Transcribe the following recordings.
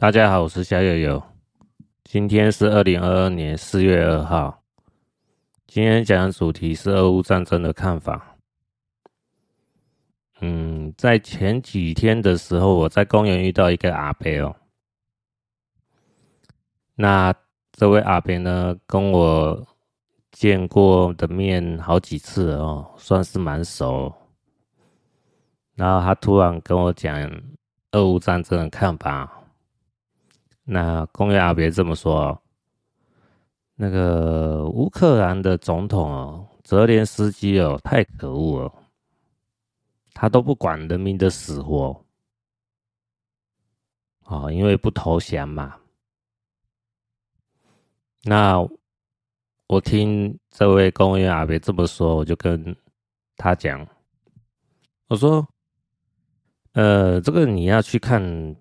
大家好，我是小友友。今天是二零二二年四月二号。今天讲的主题是俄乌战争的看法。嗯，在前几天的时候，我在公园遇到一个阿伯哦。那这位阿伯呢，跟我见过的面好几次哦，算是蛮熟。然后他突然跟我讲俄乌战争的看法。那公园阿伯这么说，那个乌克兰的总统哦，泽连斯基哦，太可恶了，他都不管人民的死活，哦，因为不投降嘛。那我听这位公园阿伯这么说，我就跟他讲，我说，呃，这个你要去看。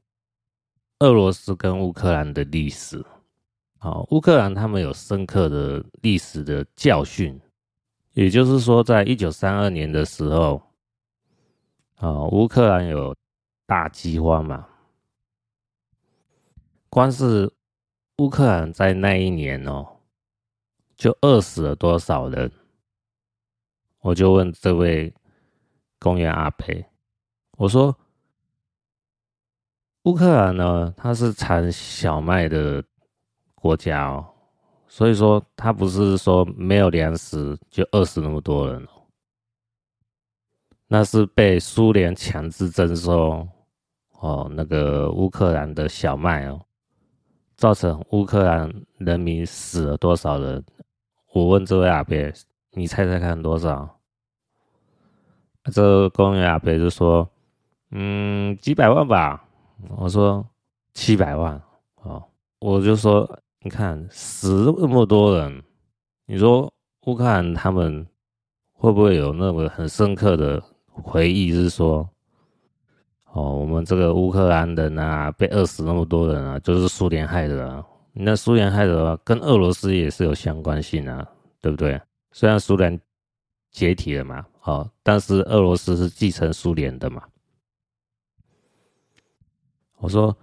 俄罗斯跟乌克兰的历史，好，乌克兰他们有深刻的历史的教训，也就是说，在一九三二年的时候，啊，乌克兰有大饥荒嘛，光是乌克兰在那一年哦，就饿死了多少人？我就问这位公园阿培，我说。乌克兰呢，它是产小麦的国家哦，所以说它不是说没有粮食就饿死那么多人哦，那是被苏联强制征收哦，那个乌克兰的小麦哦，造成乌克兰人民死了多少人？我问这位阿伯，你猜猜看多少？这个公园阿伯就说，嗯，几百万吧。我说七百万哦，我就说你看死那么多人，你说乌克兰他们会不会有那么很深刻的回忆？是说哦，我们这个乌克兰人啊，被饿死那么多人啊，就是苏联害的啊。那苏联害的话，跟俄罗斯也是有相关性啊，对不对？虽然苏联解体了嘛，哦，但是俄罗斯是继承苏联的嘛。我说，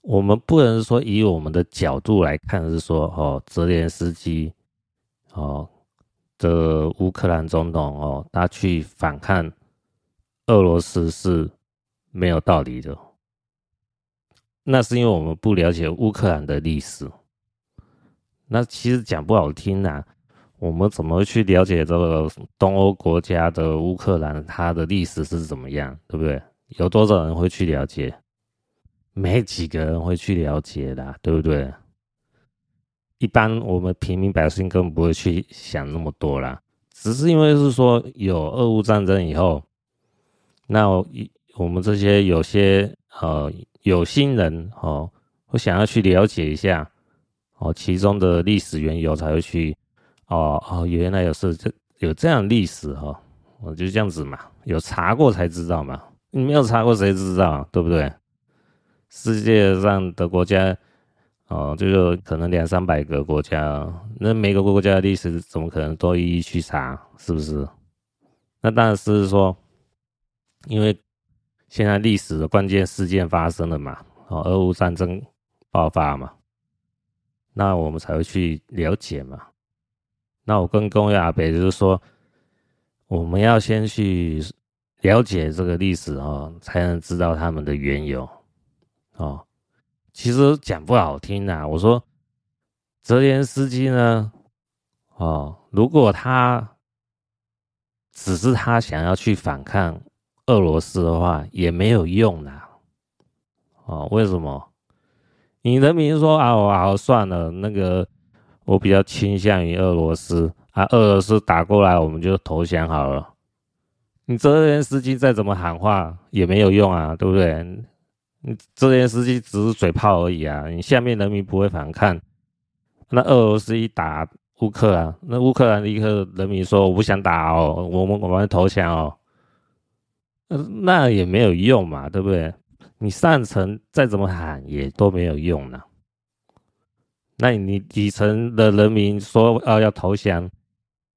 我们不能说以我们的角度来看，是说哦，泽连斯基哦，的乌克兰总统哦，他去反抗俄罗斯是没有道理的。那是因为我们不了解乌克兰的历史。那其实讲不好听呐，我们怎么去了解这个东欧国家的乌克兰，它的历史是怎么样，对不对？有多少人会去了解？没几个人会去了解的，对不对？一般我们平民百姓根本不会去想那么多啦，只是因为是说有俄乌战争以后，那我们这些有些呃有心人哦，会想要去了解一下哦其中的历史缘由，才会去哦哦原来有是这有这样历史哈，我就这样子嘛，有查过才知道嘛，你没有查过谁知道，对不对？世界上的国家，哦，就是可能两三百个国家，那每个国家的历史怎么可能都一一去查？是不是？那当然是说，因为现在历史的关键事件发生了嘛，哦，俄乌战争爆发嘛，那我们才会去了解嘛。那我跟公园阿北就是说，我们要先去了解这个历史哦，才能知道他们的缘由。哦，其实讲不好听、啊。我说，泽连斯基呢，哦，如果他只是他想要去反抗俄罗斯的话，也没有用呐。哦，为什么？你人民说啊，我好算了，那个我比较倾向于俄罗斯啊，俄罗斯打过来我们就投降好了。你泽连斯基再怎么喊话也没有用啊，对不对？你泽连斯基只是嘴炮而已啊！你下面人民不会反抗，那俄罗斯一打乌克兰，那乌克兰立刻人民说我不想打哦，我们我们投降哦，那也没有用嘛，对不对？你上层再怎么喊也都没有用呢。那你底层的人民说啊要投降，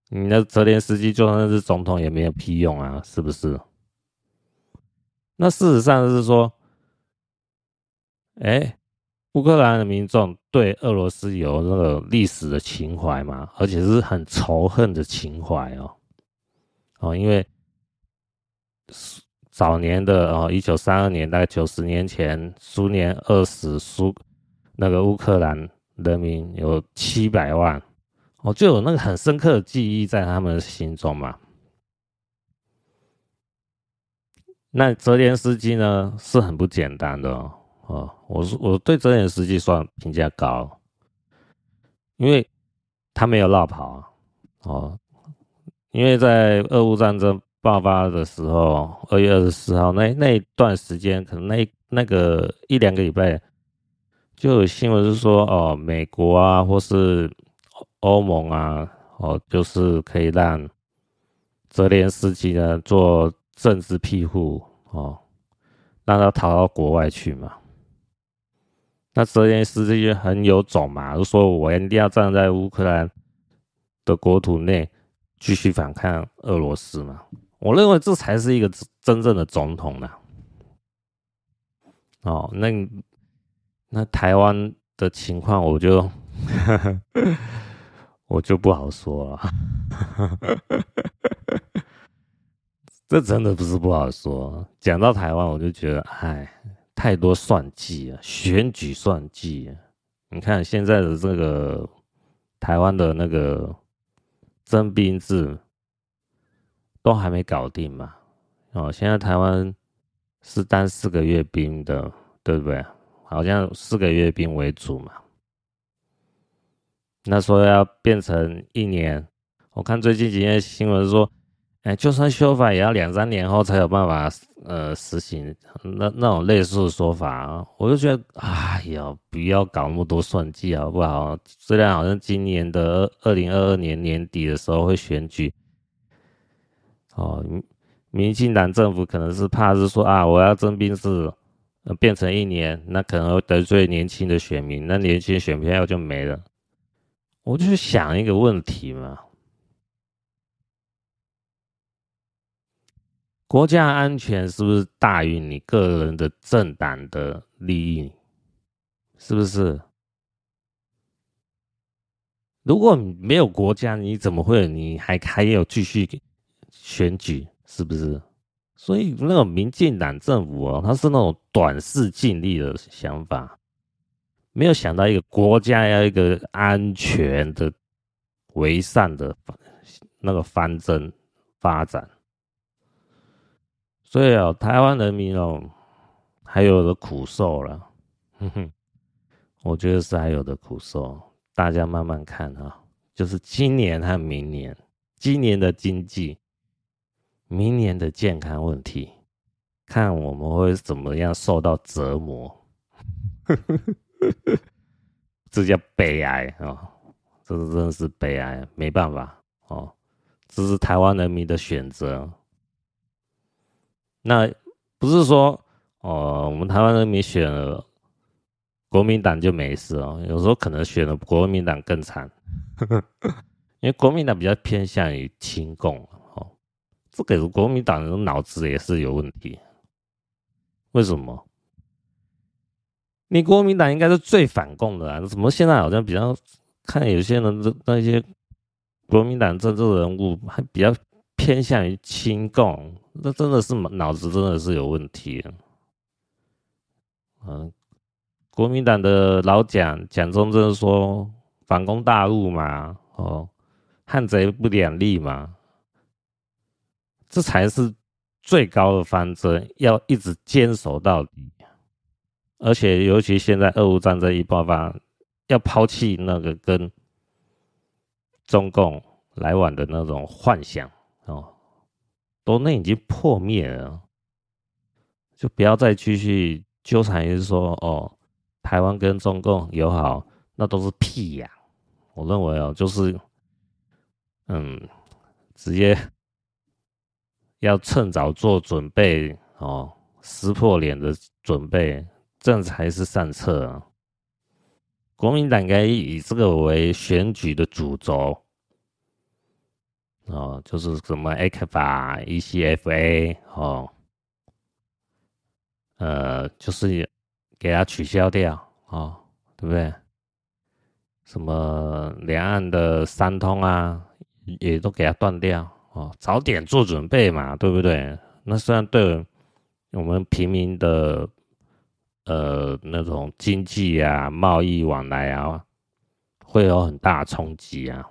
你那泽连斯基就算是总统也没有屁用啊，是不是？那事实上是说。哎，乌克兰的民众对俄罗斯有那个历史的情怀嘛，而且是很仇恨的情怀哦。哦，因为早年的哦，一九三二年，大概九十年前，苏联饿死苏那个乌克兰人民有七百万，哦，就有那个很深刻的记忆在他们心中嘛。那泽连斯基呢，是很不简单的哦。哦，我是我对泽连斯基算评价高，因为他没有落跑哦，因为在俄乌战争爆发的时候，二月二十四号那那一段时间，可能那那个一两个礼拜，就有新闻是说，哦，美国啊，或是欧盟啊，哦，就是可以让泽连斯基呢做政治庇护哦，让他逃到国外去嘛。那泽连斯基很有种嘛，就说我一定要站在乌克兰的国土内继续反抗俄罗斯嘛。我认为这才是一个真正的总统呢。哦，那那台湾的情况我就 我就不好说了。这真的不是不好说。讲到台湾，我就觉得，哎。太多算计啊，选举算计啊！你看现在的这个台湾的那个征兵制都还没搞定嘛？哦，现在台湾是当四个月兵的，对不对？好像四个月兵为主嘛。那说要变成一年，我看最近几天新闻说。哎，就算修法，也要两三年后才有办法呃实行。那那种类似的说法啊，我就觉得，哎呀，不要搞那么多算计好不好？虽然好像今年的二零二二年年底的时候会选举，哦，民进党政府可能是怕是说啊，我要征兵制变成一年，那可能会得罪年轻的选民，那年轻选票就没了。我就想一个问题嘛。国家安全是不是大于你个人的政党的利益？是不是？如果没有国家，你怎么会？你还还有继续选举？是不是？所以那种民进党政府哦，他是那种短视近利的想法，没有想到一个国家要一个安全的、为善的那个方针发展。所以哦，台湾人民哦，还有的苦受了，哼哼，我觉得是还有的苦受，大家慢慢看啊，就是今年和明年，今年的经济，明年的健康问题，看我们会怎么样受到折磨，这叫悲哀啊！这是真的是悲哀，没办法哦，这是台湾人民的选择。那不是说哦，我们台湾人民选了国民党就没事哦，有时候可能选了国民党更惨，因为国民党比较偏向于亲共哦，这个国民党人脑子也是有问题。为什么？你国民党应该是最反共的啊，怎么现在好像比较看有些人的那些国民党政治人物还比较偏向于亲共？那真的是脑子真的是有问题，嗯，国民党的老蒋蒋中正说反攻大陆嘛，哦，汉贼不两立嘛，这才是最高的方针，要一直坚守到底。而且尤其现在俄乌战争一爆发，要抛弃那个跟中共来往的那种幻想哦。都那已经破灭了，就不要再继续纠缠于说哦，台湾跟中共友好，那都是屁呀！我认为哦，就是嗯，直接要趁早做准备哦，撕破脸的准备，这才是善策啊！国民党该以这个为选举的主轴。哦，就是什么 ECFA、ECFA 哦，呃，就是给它取消掉哦，对不对？什么两岸的三通啊，也都给它断掉哦，早点做准备嘛，对不对？那虽然对我们平民的呃那种经济啊、贸易往来啊，会有很大冲击啊，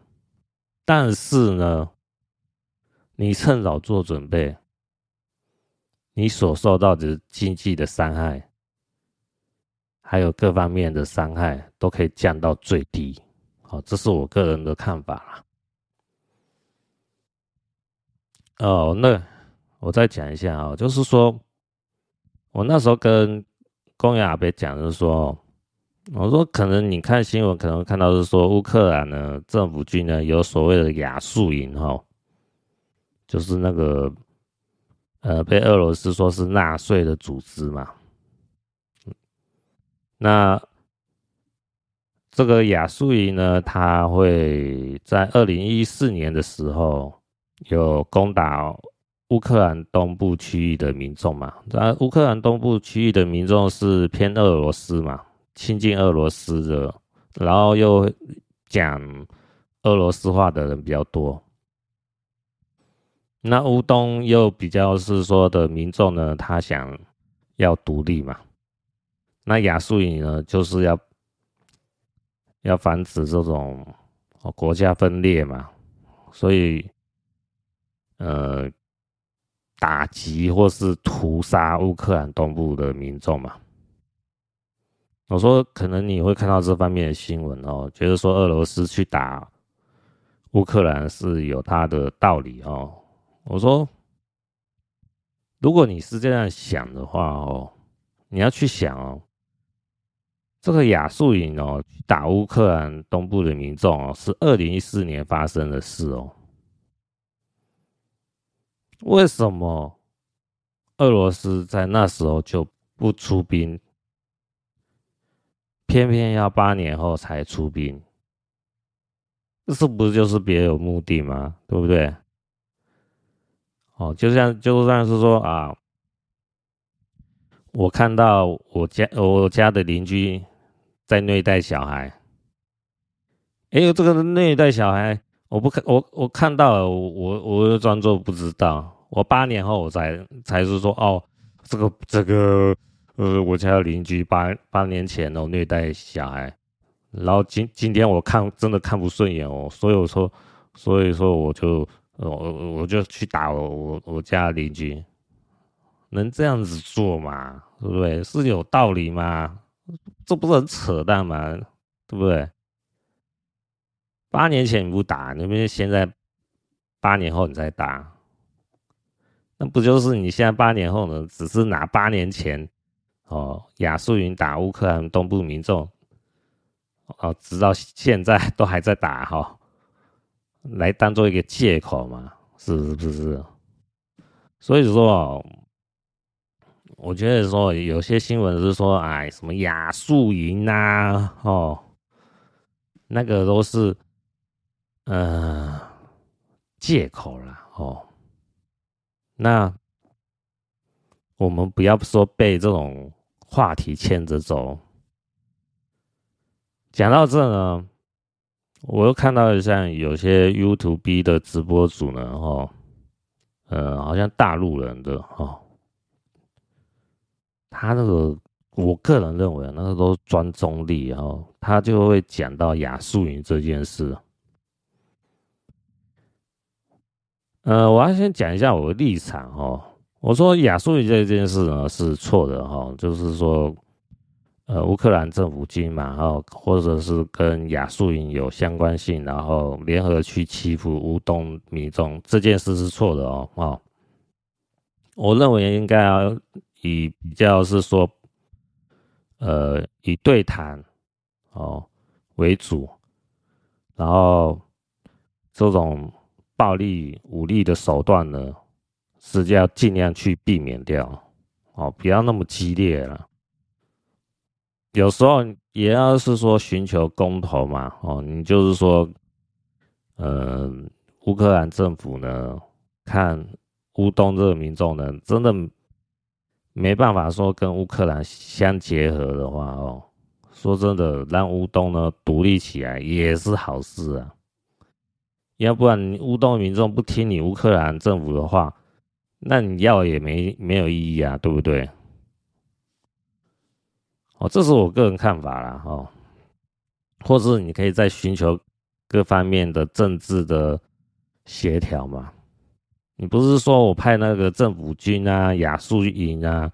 但是呢，你趁早做准备，你所受到的经济的伤害。还有各方面的伤害都可以降到最低，好，这是我个人的看法啦。哦，那我再讲一下啊，就是说我那时候跟公园阿伯讲，就是说，我说可能你看新闻可能看到是说乌克兰呢政府军呢有所谓的亚速营哈，就是那个呃被俄罗斯说是纳粹的组织嘛。那这个亚速营呢，它会在二零一四年的时候有攻打乌克兰东部区域的民众嘛？那乌克兰东部区域的民众是偏俄罗斯嘛，亲近俄罗斯的，然后又讲俄罗斯话的人比较多。那乌东又比较是说的民众呢，他想要独立嘛？那亚速营呢，就是要要防止这种国家分裂嘛，所以呃，打击或是屠杀乌克兰东部的民众嘛。我说，可能你会看到这方面的新闻哦，觉得说俄罗斯去打乌克兰是有它的道理哦。我说，如果你是这样想的话哦，你要去想哦。这个亚速营哦，打乌克兰东部的民众哦，是二零一四年发生的事哦。为什么俄罗斯在那时候就不出兵，偏偏要八年后才出兵？这是不是就是别有目的吗？对不对？哦，就像就算是说啊，我看到我家我家的邻居。在虐待小孩，哎呦，这个虐待小孩，我不看，我我看到了，我我我就装作不知道。我八年后我才才是说，哦，这个这个，呃，我家的邻居八八年前哦虐待小孩，然后今今天我看真的看不顺眼哦，所以我说，所以说我就我我我就去打我我我家邻居，能这样子做吗？对不对？是有道理吗？这不是很扯淡吗？对不对？八年前你不打，那边现在八年后你再打，那不就是你现在八年后呢？只是拿八年前哦亚速营打乌克兰东部民众哦，直到现在都还在打哈、哦，来当做一个借口嘛？是不是？所以说。我觉得说有些新闻是说，哎，什么亚速营呐，哦，那个都是，呃，借口了哦。那我们不要说被这种话题牵着走。讲到这呢，我又看到像有些 YouTube 的直播主呢，哦，呃，好像大陆人的哦。他那个，我个人认为那个都专中立，然后他就会讲到亚速营这件事。呃，我要先讲一下我的立场哦。我说亚速营这件事呢是错的哈，就是说，呃，乌克兰政府军嘛，然后或者是跟亚速营有相关性，然后联合去欺负乌东民众这件事是错的哦。哦，我认为应该要。以比较是说，呃，以对谈哦为主，然后这种暴力武力的手段呢，是要尽量去避免掉哦，不要那么激烈了。有时候也要是说寻求公投嘛，哦，你就是说，呃，乌克兰政府呢，看乌东这个民众呢，真的。没办法说跟乌克兰相结合的话哦，说真的，让乌东呢独立起来也是好事啊。要不然乌东民众不听你乌克兰政府的话，那你要也没没有意义啊，对不对？哦，这是我个人看法啦，哦，或是你可以再寻求各方面的政治的协调嘛。你不是说我派那个政府军啊、亚速营啊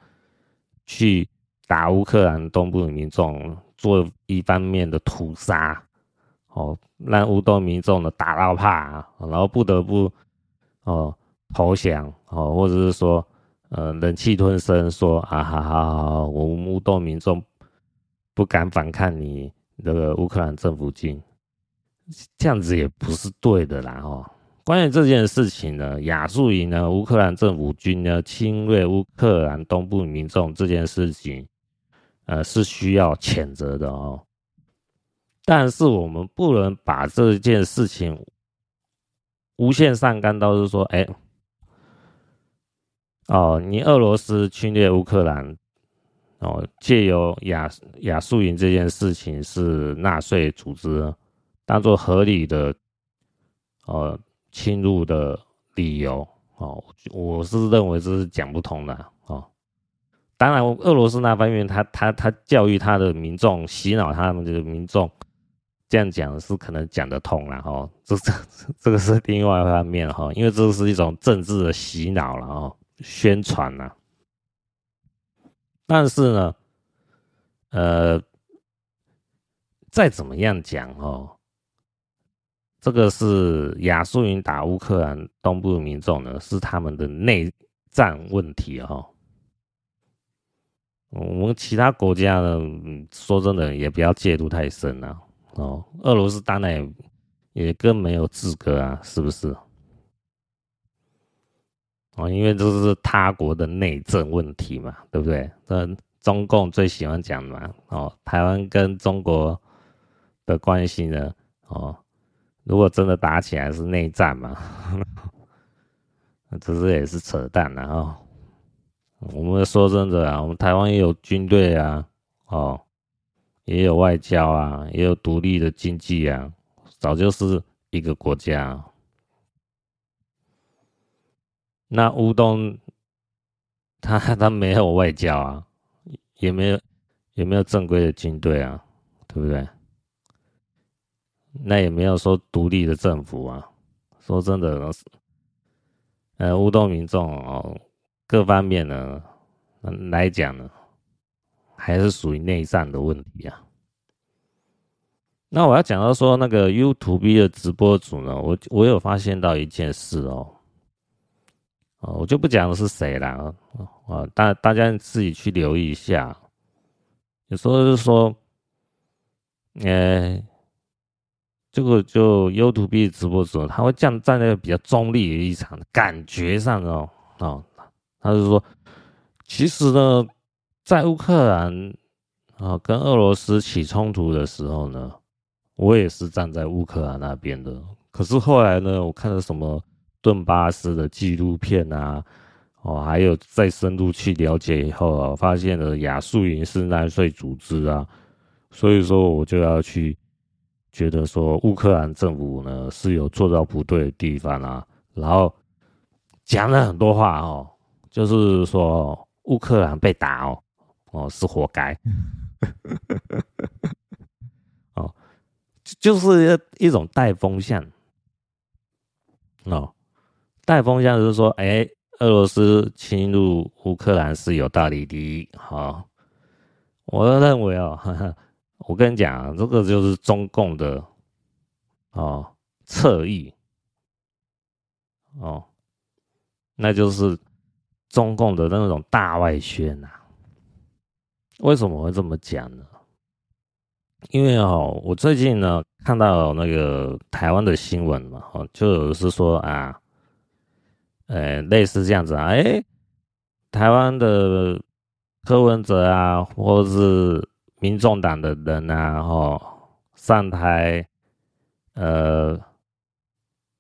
去打乌克兰东部的民众，做一方面的屠杀，哦，让乌东民众呢打到怕，然后不得不哦投降，哦，或者是说呃忍气吞声，说啊好好好，我们乌东民众不敢反抗你这个乌克兰政府军，这样子也不是对的啦，哦。关于这件事情呢，亚速营呢，乌克兰政府军呢侵略乌克兰东部民众这件事情，呃，是需要谴责的哦。但是我们不能把这件事情无限上纲到是说，哎，哦，你俄罗斯侵略乌克兰，哦，借由亚亚速营这件事情是纳粹组织，当做合理的，呃。侵入的理由哦，我是认为这是讲不通的哦。当然，俄罗斯那方面他，他他教育他的民众，洗脑他们这个民众，这样讲是可能讲得通了哈。这这 这个是另外一方面哈，因为这是一种政治的洗脑了哦，宣传了。但是呢，呃，再怎么样讲哦。这个是亚速营打乌克兰东部民众呢，是他们的内战问题、哦。我们其他国家呢，说真的也不要介入太深了哦。俄罗斯当然也也更没有资格啊，是不是？哦，因为这是他国的内政问题嘛，对不对？这中共最喜欢讲嘛。哦，台湾跟中国的关系呢，哦。如果真的打起来是内战嘛？这是也是扯淡了啊！我们说真的啊，我们台湾也有军队啊，哦，也有外交啊，也有独立的经济啊，早就是一个国家。那乌东他他没有外交啊，也没有也没有正规的军队啊，对不对？那也没有说独立的政府啊，说真的，呃，乌东民众哦，各方面呢来讲呢，还是属于内战的问题啊。那我要讲到说那个 YouTube 的直播主呢，我我有发现到一件事哦，哦，我就不讲是谁了啊，大大家自己去留意一下，有时候就是说，呃。这个就 YouTube 直播者，他会站站在比较中立的立场，感觉上哦，哦，他就说，其实呢，在乌克兰啊跟俄罗斯起冲突的时候呢，我也是站在乌克兰那边的。可是后来呢，我看了什么顿巴斯的纪录片啊，哦，还有再深入去了解以后啊，发现了亚速营是纳粹组织啊，所以说我就要去。觉得说乌克兰政府呢是有做到不对的地方啊，然后讲了很多话哦，就是说乌克兰被打哦，哦是活该，哦，就是一种带风向哦，带风向就是说，哎，俄罗斯侵入乌克兰是有道理的，好，我认为哦。呵 呵我跟你讲，这个就是中共的哦侧翼哦，那就是中共的那种大外宣呐、啊。为什么会这么讲呢？因为哦，我最近呢看到那个台湾的新闻嘛，哦，就有是说啊，呃，类似这样子啊，哎，台湾的柯文哲啊，或是。民众党的人啊，哦上台，呃，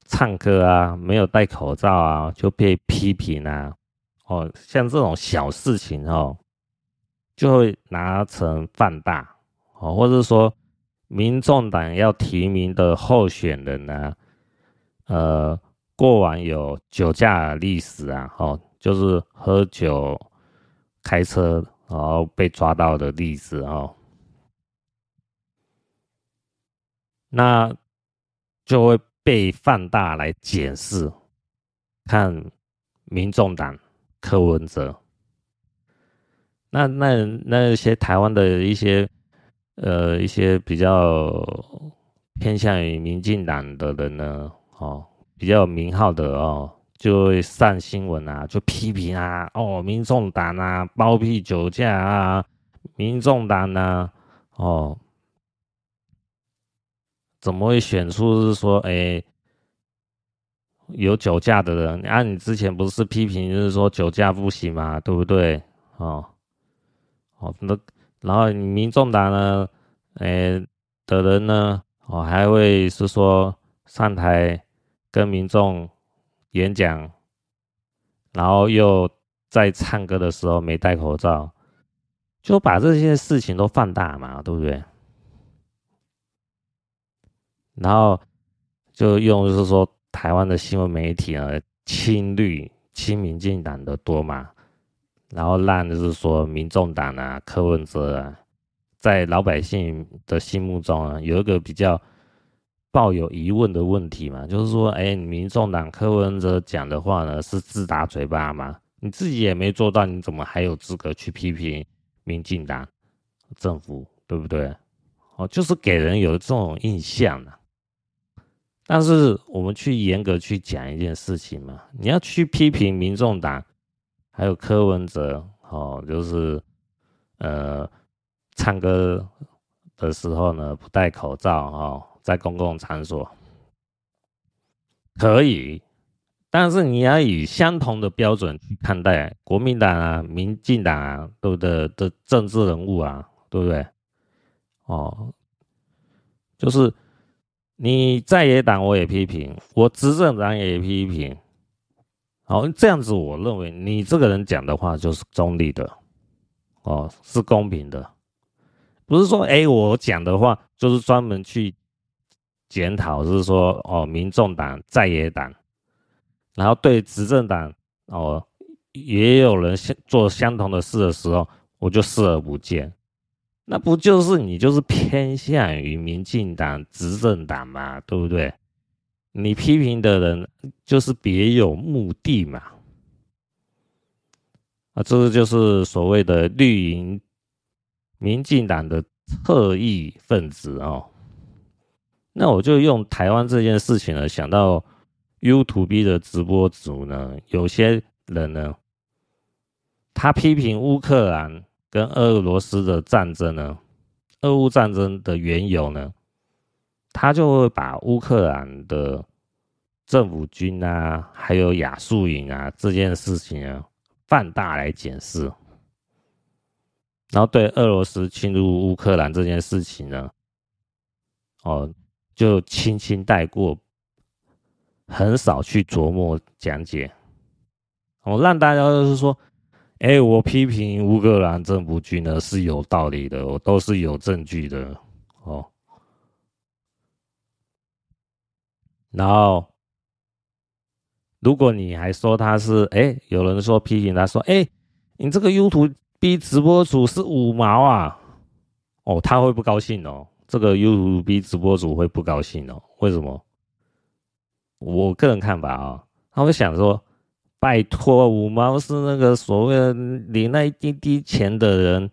唱歌啊，没有戴口罩啊，就被批评啊，哦，像这种小事情哦，就会拿成放大，哦，或者说民众党要提名的候选人呢，呃，过往有酒驾历史啊，哦，就是喝酒开车然后被抓到的例子哦，那就会被放大来检视，看民众党柯文哲。那那那些台湾的一些呃一些比较偏向于民进党的人呢，哦，比较有名号的哦，就会上新闻啊，就批评啊，哦，民众党啊，包庇酒驾啊，民众党啊，哦，怎么会选出是说，哎、有酒驾的人？啊，你之前不是批评就是说酒驾不行嘛？对不对？哦。哦，那然后民众党呢，哎的人呢，哦还会是说上台跟民众演讲，然后又在唱歌的时候没戴口罩，就把这些事情都放大嘛，对不对？然后就用就是说台湾的新闻媒体呢，亲绿亲民进党的多嘛。然后让就是说，民众党啊，柯文哲啊，在老百姓的心目中啊，有一个比较抱有疑问的问题嘛，就是说，哎，民众党柯文哲讲的话呢，是自打嘴巴吗？你自己也没做到，你怎么还有资格去批评民进党政府，对不对？哦，就是给人有这种印象啊。但是我们去严格去讲一件事情嘛，你要去批评民众党。还有柯文哲，哦，就是，呃，唱歌的时候呢，不戴口罩，哦，在公共场所可以，但是你要以相同的标准去看待国民党啊、民进党啊，对不对？的政治人物啊，对不对？哦，就是你在野党我也批评，我执政党也批评。好，这样子，我认为你这个人讲的话就是中立的，哦，是公平的，不是说，哎，我讲的话就是专门去检讨，是说，哦，民众党在野党，然后对执政党，哦，也有人相做相同的事的时候，我就视而不见，那不就是你就是偏向于民进党执政党嘛，对不对？你批评的人就是别有目的嘛？啊，这个就是所谓的绿营民进党的特异分子哦。那我就用台湾这件事情呢，想到 YouTube 的直播主呢，有些人呢，他批评乌克兰跟俄罗斯的战争呢，俄乌战争的缘由呢？他就会把乌克兰的政府军啊，还有亚速营啊这件事情啊放大来检视，然后对俄罗斯侵入乌克兰这件事情呢，哦，就轻轻带过，很少去琢磨讲解，我让大家都是说，哎，我批评乌克兰政府军呢是有道理的，我都是有证据的，哦。然后，如果你还说他是哎，有人说批评他说哎，你这个 YouTube 直播主是五毛啊，哦，他会不高兴哦。这个 UUB 直播主会不高兴哦。为什么？我个人看法啊、哦，他会想说，拜托，五毛是那个所谓的领那一滴滴钱的人，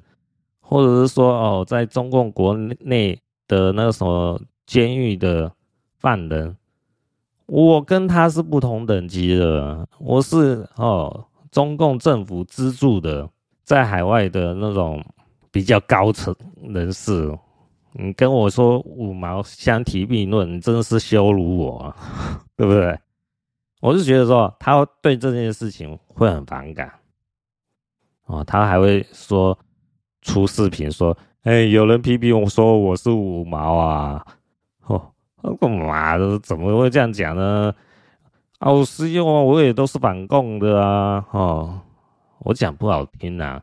或者是说哦，在中共国内的那个什么监狱的犯人。我跟他是不同等级的，我是哦，中共政府资助的，在海外的那种比较高层人士，你跟我说五毛相提并论，你真的是羞辱我啊，对不对？我是觉得说他对这件事情会很反感，哦，他还会说出视频说，哎，有人批评我说我是五毛啊，哦。干嘛的？怎么会这样讲呢？啊，我是用啊，我也都是反共的啊！哦，我讲不好听呐、啊，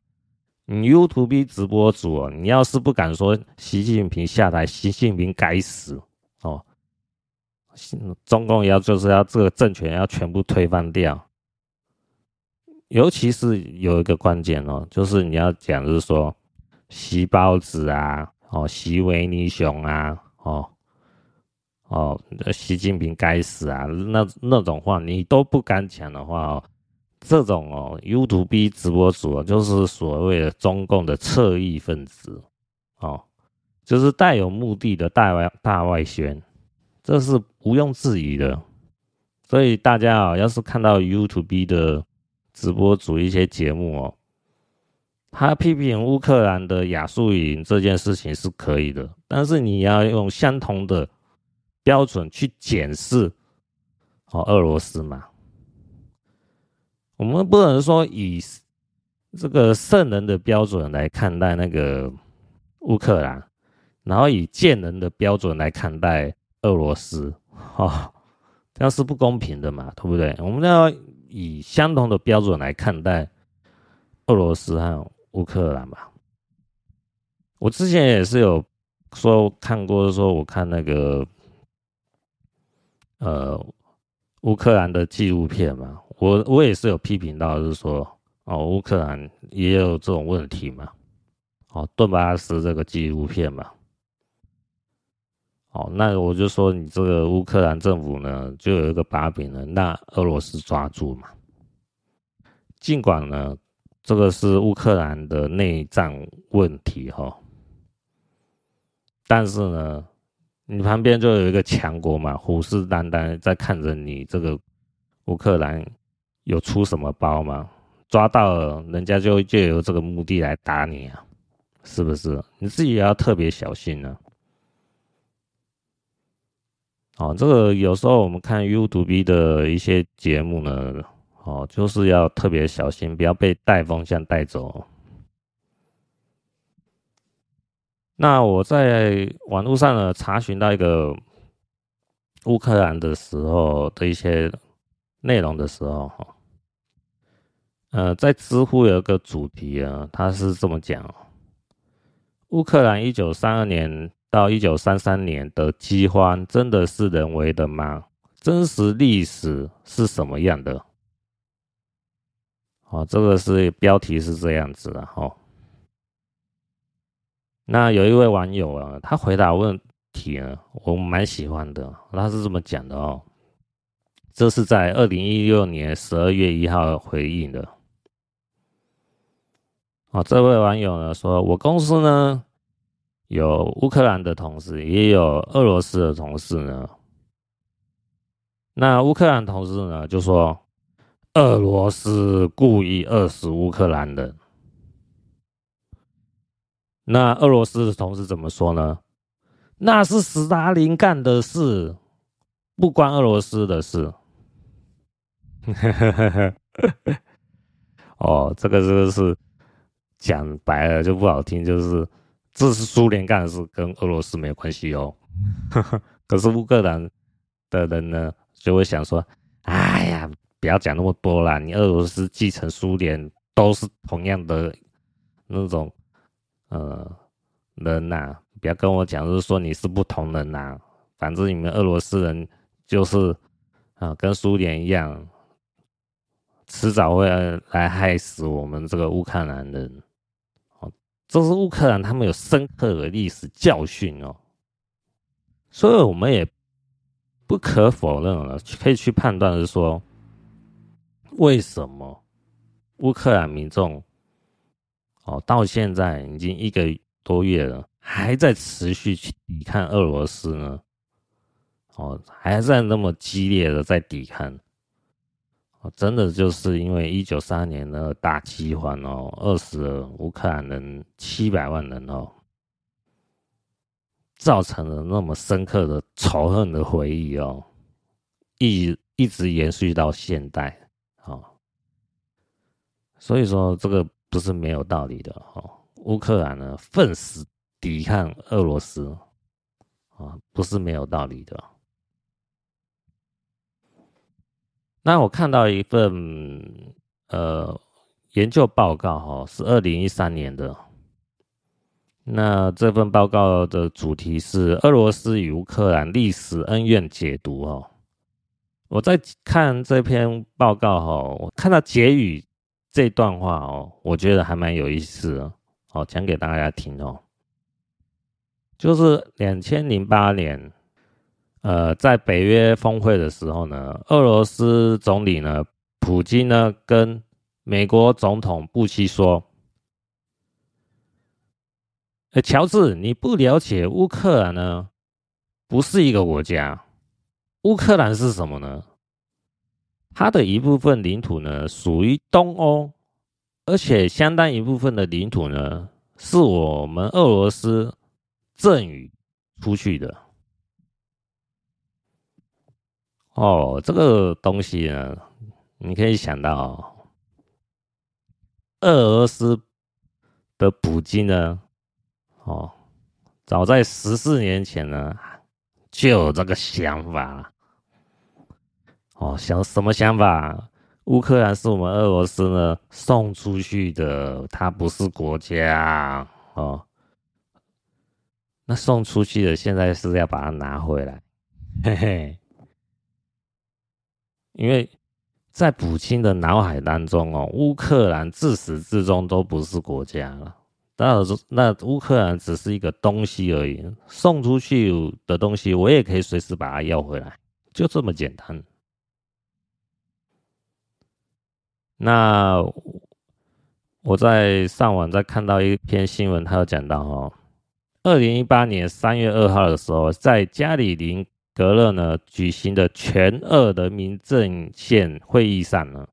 你 YouTube 直播主，你要是不敢说习近平下台，习近平该死哦，中共要就是要这个政权要全部推翻掉。尤其是有一个关键哦，就是你要讲，就是说，习包子啊，哦，习维尼熊啊，哦，哦，习近平该死啊，那那种话你都不敢讲的话哦，这种哦，YouTube 直播主啊，就是所谓的中共的侧翼分子，哦，就是带有目的的大外大外宣，这是毋庸置疑的。所以大家啊，要是看到 YouTube 的。直播组一些节目哦，他批评乌克兰的亚速营这件事情是可以的，但是你要用相同的标准去检视哦俄罗斯嘛。我们不能说以这个圣人的标准来看待那个乌克兰，然后以贱人的标准来看待俄罗斯，哦，这样是不公平的嘛，对不对？我们要。以相同的标准来看待俄罗斯和乌克兰吧。我之前也是有说看过，说我看那个呃乌克兰的纪录片嘛，我我也是有批评到，就是说哦乌克兰也有这种问题嘛，哦顿巴斯这个纪录片嘛。哦，那我就说你这个乌克兰政府呢，就有一个把柄呢，那俄罗斯抓住嘛。尽管呢，这个是乌克兰的内战问题哈，但是呢，你旁边就有一个强国嘛，虎视眈眈在看着你这个乌克兰有出什么包吗？抓到了，人家就就有这个目的来打你啊，是不是？你自己也要特别小心呢。哦，这个有时候我们看 YouTube 的一些节目呢，哦，就是要特别小心，不要被带风向带走。那我在网络上呢查询到一个乌克兰的时候的一些内容的时候，哈，呃，在知乎有一个主题啊，他是这么讲：乌克兰一九三二年。到一九三三年的饥荒真的是人为的吗？真实历史是什么样的？哦，这个是标题是这样子的哈。那有一位网友啊，他回答问题啊，我蛮喜欢的。他是这么讲的哦，这是在二零一六年十二月一号回应的。哦，这位网友呢说，我公司呢。有乌克兰的同事，也有俄罗斯的同事呢。那乌克兰同事呢，就说俄罗斯故意饿死乌克兰人。那俄罗斯的同事怎么说呢？那是斯大林干的事，不关俄罗斯的事。哦，这个这个是讲白了就不好听，就是。这是苏联干的事，跟俄罗斯没有关系哦。可是乌克兰的人呢，就会想说：“哎呀，不要讲那么多啦，你俄罗斯继承苏联都是同样的那种呃人呐、啊，不要跟我讲，就是说你是不同人呐、啊。反正你们俄罗斯人就是啊、呃，跟苏联一样，迟早会来害死我们这个乌克兰人哦。”这是乌克兰，他们有深刻的历史教训哦，所以我们也不可否认了，可以去判断是说，为什么乌克兰民众哦到现在已经一个多月了，还在持续去抵抗俄罗斯呢？哦，还在那么激烈的在抵抗。哦，真的就是因为一九三二年的大饥荒哦，饿死了乌克兰人七百万人哦，造成了那么深刻的仇恨的回忆哦，一一直延续到现代哦，所以说这个不是没有道理的哦，乌克兰呢奋死抵抗俄罗斯啊，不是没有道理的。那我看到一份呃研究报告哈，是二零一三年的。那这份报告的主题是俄罗斯与乌克兰历史恩怨解读哦。我在看这篇报告哈，我看到结语这段话哦，我觉得还蛮有意思哦，讲给大家听哦。就是两千零八年，呃，在北约峰会的时候呢，俄罗斯总理呢，普京呢，跟美国总统布希说。哎，乔治，你不了解乌克兰呢？不是一个国家。乌克兰是什么呢？它的一部分领土呢，属于东欧，而且相当一部分的领土呢，是我们俄罗斯赠予出去的。哦，这个东西呢，你可以想到，俄罗斯的普京呢。哦，早在十四年前呢，就有这个想法了。哦，想什么想法？乌克兰是我们俄罗斯呢送出去的，它不是国家哦。那送出去的，现在是要把它拿回来，嘿嘿。因为在普京的脑海当中哦，乌克兰自始至终都不是国家了。那那乌克兰只是一个东西而已，送出去的东西我也可以随时把它要回来，就这么简单。那我在上网再看到一篇新闻，他有讲到哦，二零一八年三月二号的时候，在加里宁格勒呢举行的全俄人民阵线会议上呢，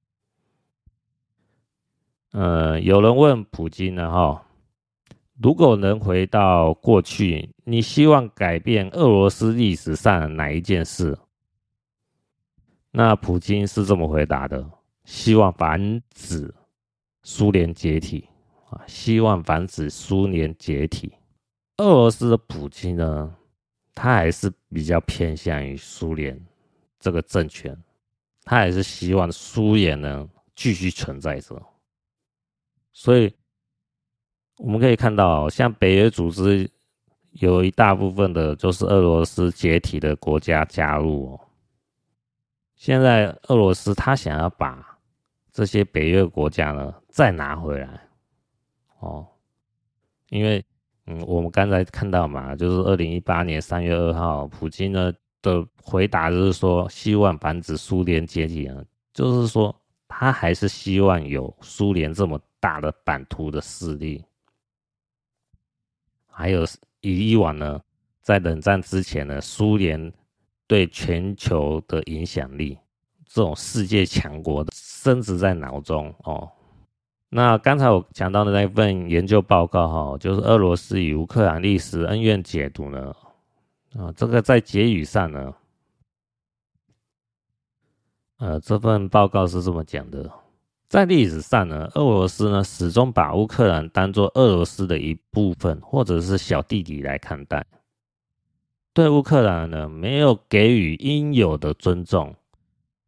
呃，有人问普京呢，哈。如果能回到过去，你希望改变俄罗斯历史上哪一件事？那普京是这么回答的：希望防止苏联解体啊！希望防止苏联解体。俄罗斯的普京呢，他还是比较偏向于苏联这个政权，他还是希望苏联呢继续存在着，所以。我们可以看到，像北约组织有一大部分的，就是俄罗斯解体的国家加入哦。现在俄罗斯他想要把这些北约国家呢再拿回来哦，因为嗯，我们刚才看到嘛，就是二零一八年三月二号，普京呢的回答就是说，希望防止苏联解体啊，就是说他还是希望有苏联这么大的版图的势力。还有以往呢，在冷战之前呢，苏联对全球的影响力，这种世界强国的深植在脑中哦。那刚才我讲到的那份研究报告哈，就是俄罗斯与乌克兰历史恩怨解读呢，啊，这个在结语上呢，呃，这份报告是这么讲的。在历史上呢，俄罗斯呢始终把乌克兰当做俄罗斯的一部分，或者是小弟弟来看待，对乌克兰呢没有给予应有的尊重，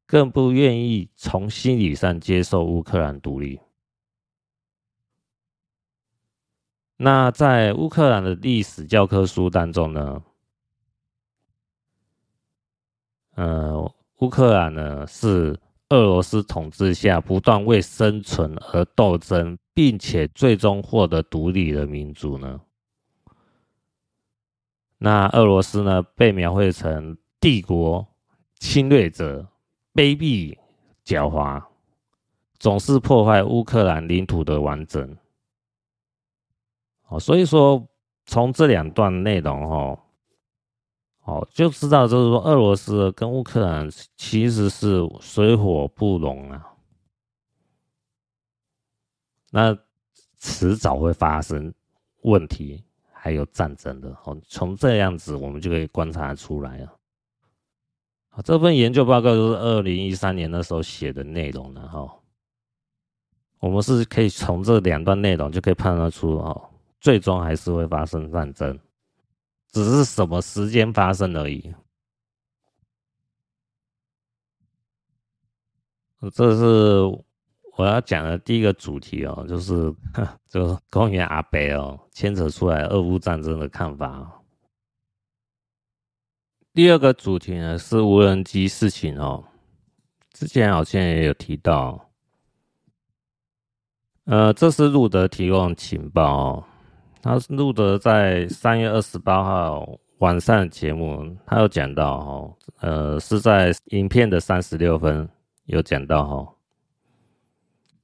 更不愿意从心理上接受乌克兰独立。那在乌克兰的历史教科书当中呢，呃，乌克兰呢是。俄罗斯统治下不断为生存而斗争，并且最终获得独立的民族呢？那俄罗斯呢？被描绘成帝国侵略者，卑鄙狡猾，总是破坏乌克兰领土的完整。哦，所以说从这两段内容哦。哦，就知道就是说，俄罗斯跟乌克兰其实是水火不容啊，那迟早会发生问题，还有战争的。哦，从这样子我们就可以观察出来啊。这份研究报告就是二零一三年那时候写的内容了哈。我们是可以从这两段内容就可以判断出哦，最终还是会发生战争。只是什么时间发生而已。这是我要讲的第一个主题哦，就是 就公园阿北哦，牵扯出来俄乌战争的看法。第二个主题呢是无人机事情哦，之前好像也有提到。呃，这是路德提供情报，他是路德在三月二十八号晚上节目，他有讲到哦，呃，是在影片的三十六分有讲到哦，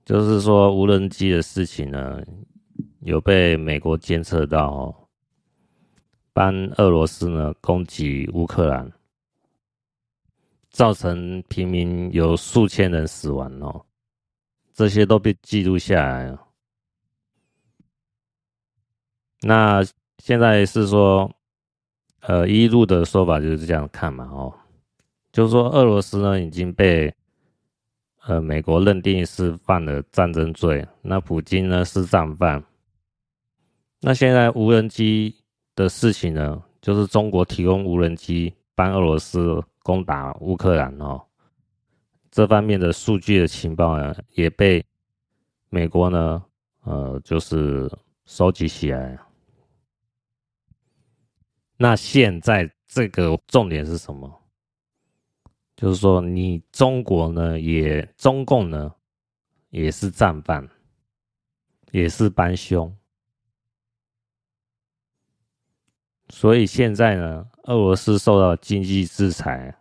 就是说无人机的事情呢，有被美国监测到哦。帮俄罗斯呢攻击乌克兰，造成平民有数千人死亡哦，这些都被记录下来了。那现在是说，呃，一路的说法就是这样看嘛，哦，就是说俄罗斯呢已经被呃美国认定是犯了战争罪，那普京呢是战犯，那现在无人机。的事情呢，就是中国提供无人机帮俄罗斯攻打乌克兰哦，这方面的数据的情报呢，也被美国呢，呃，就是收集起来。那现在这个重点是什么？就是说，你中国呢，也中共呢，也是战犯，也是帮凶。所以现在呢，俄罗斯受到经济制裁，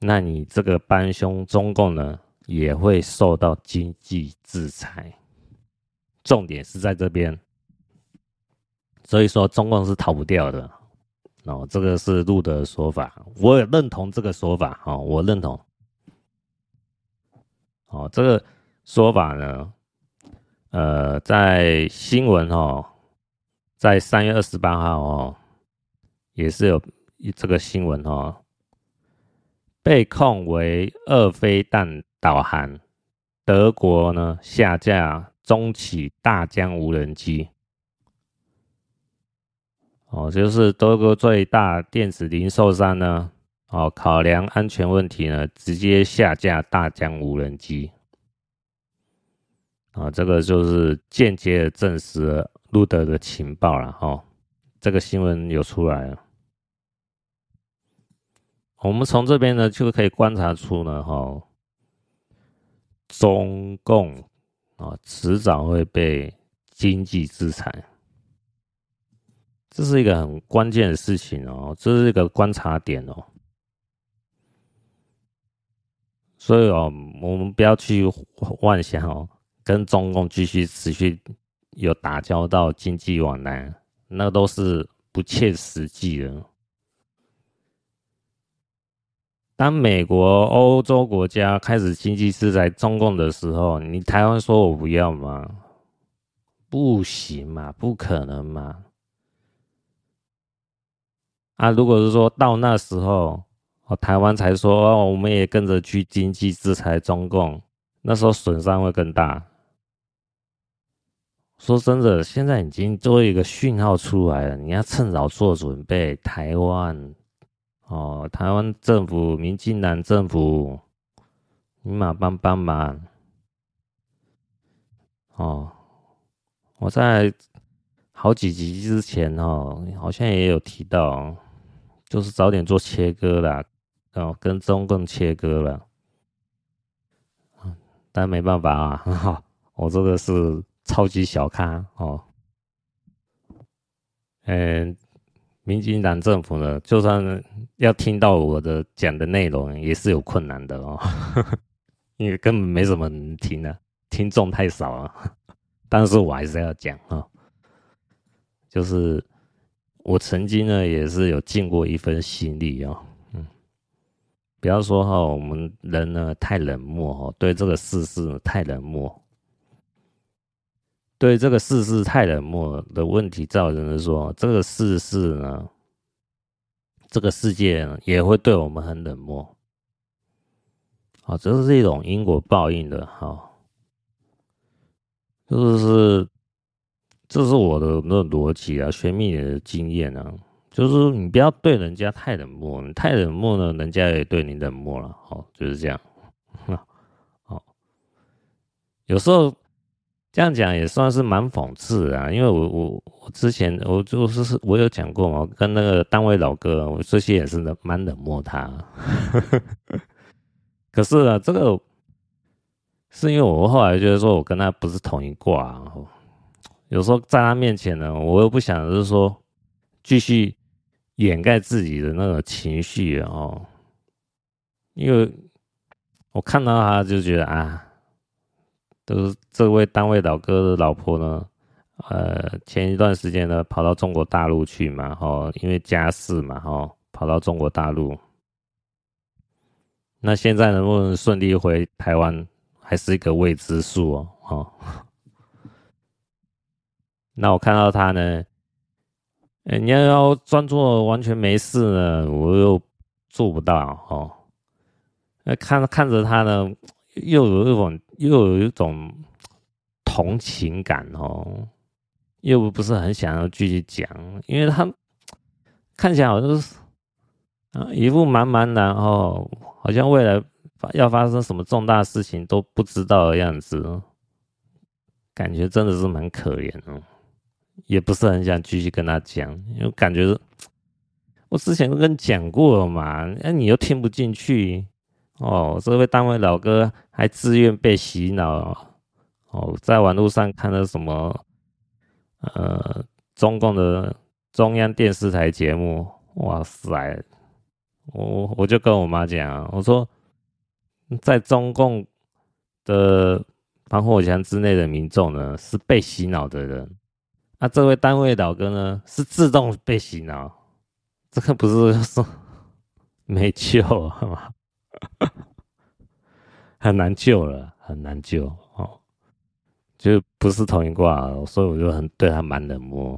那你这个帮凶中共呢，也会受到经济制裁。重点是在这边，所以说中共是逃不掉的。哦，这个是路德的说法，我也认同这个说法。哦，我认同。哦，这个说法呢，呃，在新闻哦。在三月二十八号哦，也是有这个新闻哦，被控为二飞弹导航，德国呢下架中企大疆无人机，哦，就是德国最大电子零售商呢，哦，考量安全问题呢，直接下架大疆无人机，啊，这个就是间接的证实了。路德的情报了哈，这个新闻有出来了。我们从这边呢就可以观察出呢哈，中共啊迟早会被经济制裁，这是一个很关键的事情哦，这是一个观察点哦。所以哦，我们不要去幻想哦，跟中共继续持续。有打交道、经济往来，那都是不切实际的。当美国、欧洲国家开始经济制裁中共的时候，你台湾说我不要吗？不行嘛，不可能嘛。啊，如果是说到那时候，哦，台湾才说哦，我们也跟着去经济制裁中共，那时候损伤会更大。说真的，现在已经做一个讯号出来了，你要趁早做准备。台湾，哦，台湾政府、民进党政府，你马帮帮忙。哦，我在好几集之前哦，好像也有提到，就是早点做切割啦，哦，跟中共切割了。但没办法啊，哈，我这个是。超级小咖哦，嗯，民进党政府呢，就算要听到我的讲的内容，也是有困难的哦，因为根本没什么人听的，听众太少了。但是我还是要讲啊，就是我曾经呢，也是有尽过一份心力哦，嗯，不要说哈，我们人呢太冷漠哦，对这个世事太冷漠。对这个世事太冷漠的问题，造成的说，这个世事呢，这个世界，也会对我们很冷漠。啊，这是一种因果报应的，哈，就是这是我的那逻辑啊，学秘的经验啊，就是你不要对人家太冷漠，你太冷漠呢，人家也对你冷漠了，好，就是这样。好，有时候这样讲也算是蛮讽刺啊，因为我我我之前我就是我有讲过嘛，跟那个单位老哥，我这些也是蛮冷漠他。可是呢，这个是因为我后来觉得说我跟他不是同一挂，有时候在他面前呢，我又不想就是说继续掩盖自己的那个情绪哦，因为我看到他就觉得啊。都是这位单位老哥的老婆呢，呃，前一段时间呢跑到中国大陆去嘛，吼，因为家事嘛，吼，跑到中国大陆。那现在能不能顺利回台湾，还是一个未知数哦，那我看到他呢，你要要装作完全没事呢，我又做不到，哦。那看看着他呢，又有一种。又有一种同情感哦，又不是很想要继续讲，因为他看起来好像是啊一副茫茫然后好像未来要发生什么重大事情都不知道的样子，感觉真的是蛮可怜哦，也不是很想继续跟他讲，因为感觉我之前都跟你讲过了嘛，那你又听不进去。哦，这位单位老哥还自愿被洗脑哦，在网络上看了什么呃中共的中央电视台节目，哇塞！我我就跟我妈讲，我说在中共的防火墙之内的民众呢是被洗脑的人，啊、这位单位老哥呢是自动被洗脑，这个不是说没救吗？很难救了，很难救哦，就不是同一挂，所以我就很对他蛮冷漠。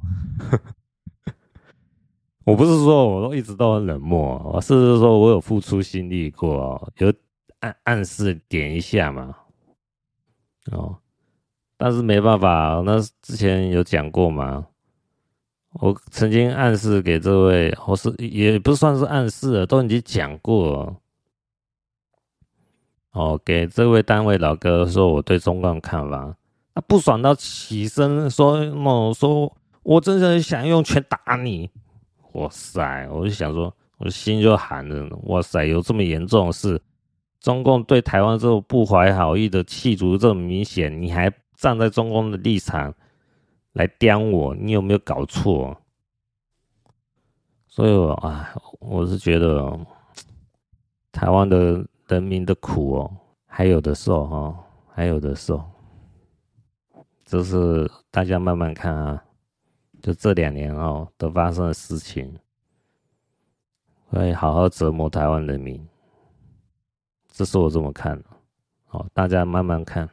我不是说我都一直都很冷漠，我是说我有付出心力过，有暗暗示点一下嘛。哦，但是没办法，那之前有讲过嘛，我曾经暗示给这位，我是也不算是暗示了，都已经讲过。哦，给这位单位老哥说我对中共看法，他不爽到起身说：“某说，我真的想用拳打你！”哇塞，我就想说，我心就寒了。哇塞，有这么严重的事？中共对台湾这种不怀好意的企图这么明显，你还站在中共的立场来刁我？你有没有搞错？所以我，哎，我是觉得台湾的。人民的苦哦，还有的受哈，还有的受，就是大家慢慢看啊，就这两年哦，都发生的事情，会好好折磨台湾人民，这是我这么看的，好，大家慢慢看。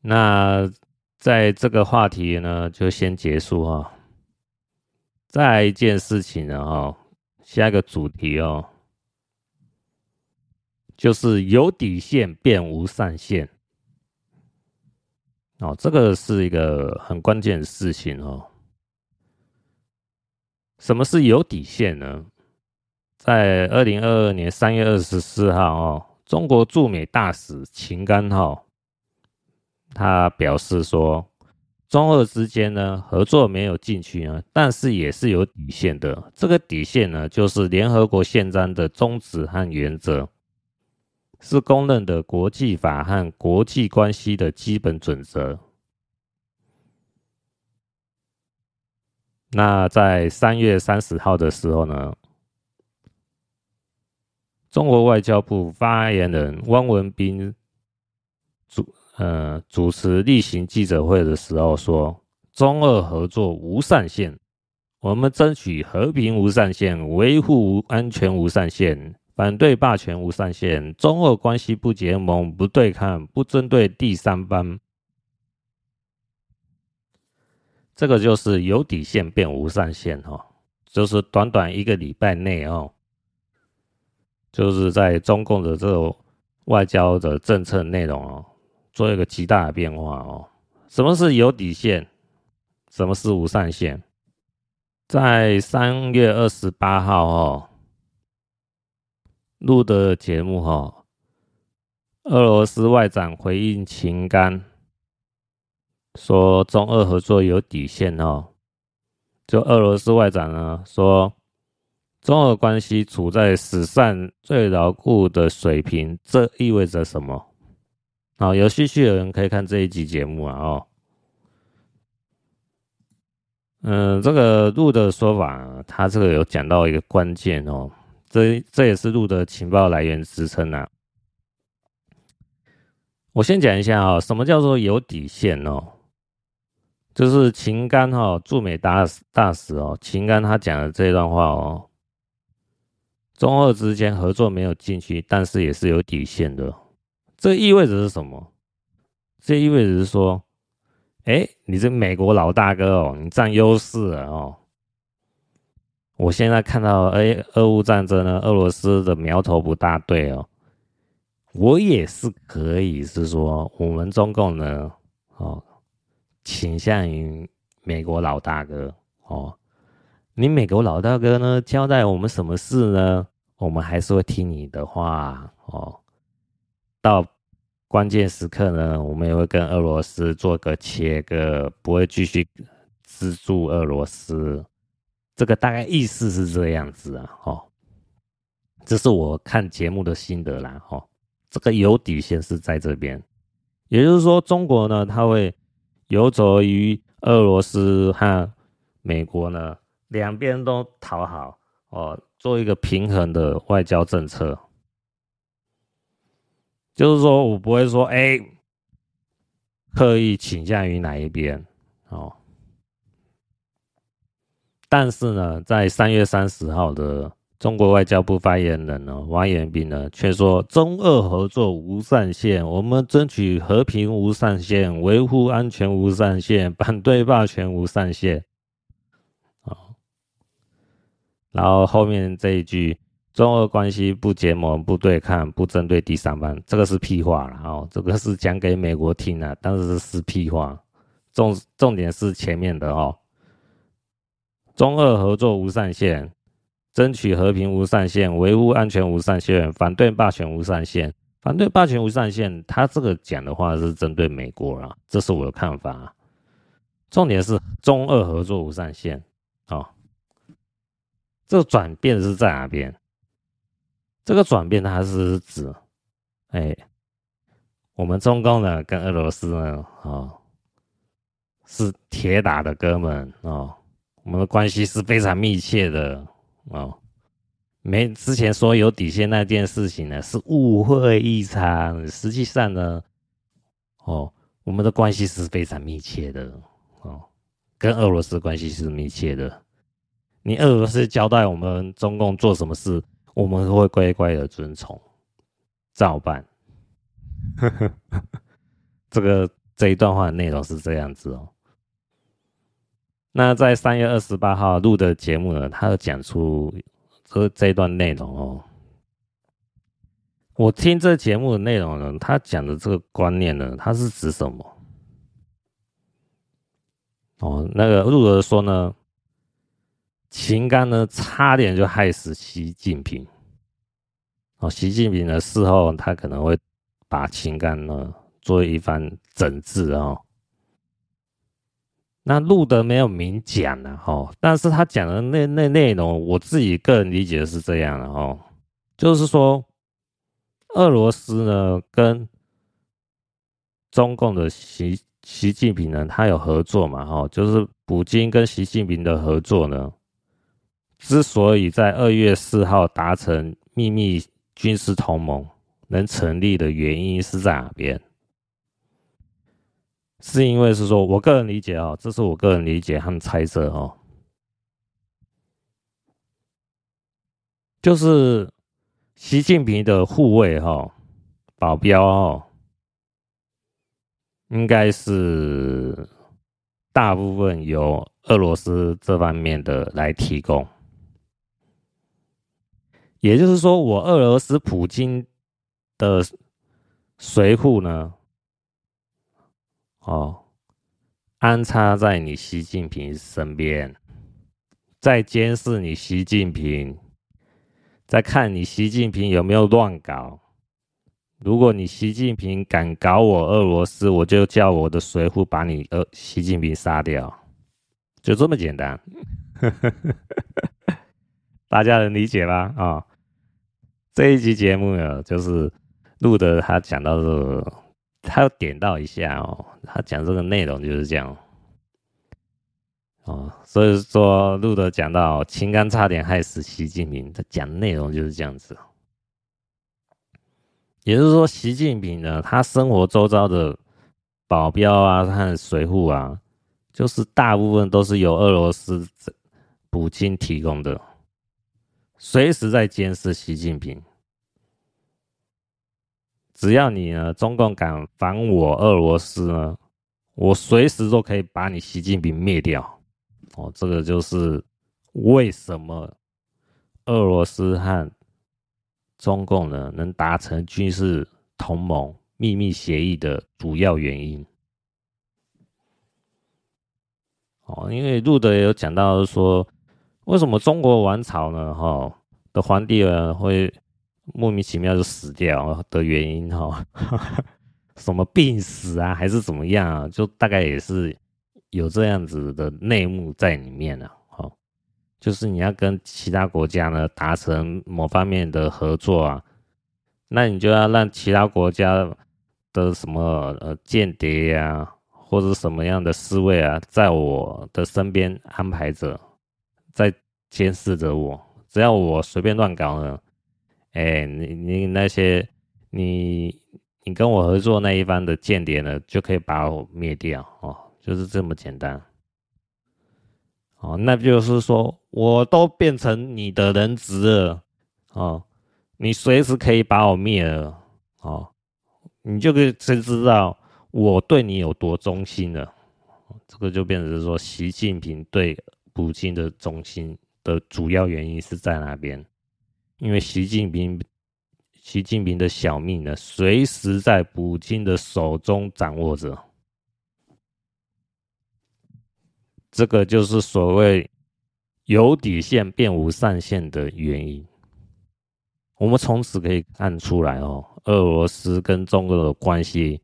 那在这个话题呢，就先结束哈。再一件事情呢哈，下一个主题哦。就是有底线变无上限，哦，这个是一个很关键的事情哦。什么是有底线呢？在二零二二年三月二十四号哦，中国驻美大使秦刚哈，他表示说，中俄之间呢合作没有禁区呢，但是也是有底线的。这个底线呢，就是联合国宪章的宗旨和原则。是公认的国际法和国际关系的基本准则。那在三月三十号的时候呢，中国外交部发言人汪文斌主呃主持例行记者会的时候说：“中俄合作无上限，我们争取和平无上限，维护安全无上限。”反对霸权无上限，中俄关系不结盟、不对抗、不针对第三方，这个就是有底线变无上限哦。就是短短一个礼拜内哦，就是在中共的这个外交的政策内容哦，做一个极大的变化哦。什么是有底线？什么是无上限？在三月二十八号哦。录的节目哈，俄罗斯外长回应秦刚，说中俄合作有底线哦。就俄罗斯外长呢说，中俄关系处在史上最牢固的水平，这意味着什么？好，有兴趣的人可以看这一集节目啊哦。嗯，这个路的说法，他这个有讲到一个关键哦，这这也是路的情报来源支撑啊。我先讲一下啊，什么叫做有底线哦？就是秦刚哈驻美大使大使哦，秦刚他讲的这段话哦，中俄之间合作没有禁区，但是也是有底线的。这意味着是什么？这意味着是说。哎，你这美国老大哥哦，你占优势了哦。我现在看到，哎，俄乌战争呢，俄罗斯的苗头不大对哦。我也是可以是说，我们中共呢，哦，倾向于美国老大哥哦。你美国老大哥呢，交代我们什么事呢？我们还是会听你的话哦。到。关键时刻呢，我们也会跟俄罗斯做个切割，不会继续资助俄罗斯。这个大概意思是这样子啊，哦，这是我看节目的心得啦，哦，这个有底线是在这边，也就是说，中国呢，它会游走于俄罗斯和美国呢两边都讨好，哦，做一个平衡的外交政策。就是说我不会说，哎、刻意倾向于哪一边哦。但是呢，在三月三十号的中国外交部发言人呢，汪文斌呢，却说中俄合作无上限，我们争取和平无上限，维护安全无上限，反对霸权无上限。哦，然后后面这一句。中俄关系不结盟、不对抗、不针对第三方，这个是屁话了哦。这个是讲给美国听的，但是是屁话。重重点是前面的哦。中俄合作无上限，争取和平无上限，维护安全无上限，反对霸权无上限。反对霸权无上限，他这个讲的话是针对美国啊，这是我的看法。重点是中俄合作无上限哦。这转变是在哪边？这个转变，它是指，哎，我们中共呢跟俄罗斯呢，哦，是铁打的哥们哦，我们的关系是非常密切的哦。没之前说有底线那件事情呢，是误会一场。实际上呢，哦，我们的关系是非常密切的哦，跟俄罗斯关系是密切的。你俄罗斯交代我们中共做什么事？我们会乖乖的遵从，照办。这个这一段话的内容是这样子哦。那在三月二十八号录的节目呢，他有讲出这这一段内容哦。我听这节目的内容呢，他讲的这个观念呢，他是指什么？哦，那个路德说呢。秦刚呢，差点就害死习近平。哦，习近平呢，事后他可能会把秦刚呢做一番整治哦。那路德没有明讲呢，哈，但是他讲的那那内容，我自己个人理解是这样的哦，就是说，俄罗斯呢跟中共的习习近平呢，他有合作嘛，哈，就是普京跟习近平的合作呢。之所以在二月四号达成秘密军事同盟能成立的原因是在哪边？是因为是说，我个人理解哦，这是我个人理解和猜测哦，就是习近平的护卫哈保镖哦，应该是大部分由俄罗斯这方面的来提供。也就是说，我俄罗斯普京的随扈呢，哦，安插在你习近平身边，在监视你习近平，在看你习近平有没有乱搞，如果你习近平敢搞我俄罗斯，我就叫我的随扈把你呃习近平杀掉，就这么简单。大家能理解吧？啊、哦，这一集节目呢，就是录的，他讲到这，他要点到一下哦，他讲这个内容就是这样。哦，所以说路德讲到秦刚差点害死习近平，他讲的内容就是这样子。也就是说，习近平呢，他生活周遭的保镖啊和随扈啊，就是大部分都是由俄罗斯普京提供的，随时在监视习近平。只要你呢，中共敢反我俄罗斯呢，我随时都可以把你习近平灭掉。哦，这个就是为什么俄罗斯和中共呢能达成军事同盟秘密协议的主要原因。哦，因为路德也有讲到说，为什么中国王朝呢，哈的皇帝呢会莫名其妙就死掉的原因，哈，什么病死啊，还是怎么样啊？就大概也是。有这样子的内幕在里面呢，哦，就是你要跟其他国家呢达成某方面的合作啊，那你就要让其他国家的什么呃间谍呀，或者什么样的侍卫啊，在我的身边安排着，在监视着我，只要我随便乱搞呢，哎，你你那些你你跟我合作那一方的间谍呢，就可以把我灭掉哦。就是这么简单，哦，那就是说，我都变成你的人质了，哦，你随时可以把我灭了，哦，你就可以知知道我对你有多忠心了。这个就变成是说，习近平对普京的中心的主要原因是在哪边？因为习近平，习近平的小命呢，随时在普京的手中掌握着。这个就是所谓有底线变无上限的原因。我们从此可以看出来哦，俄罗斯跟中国的关系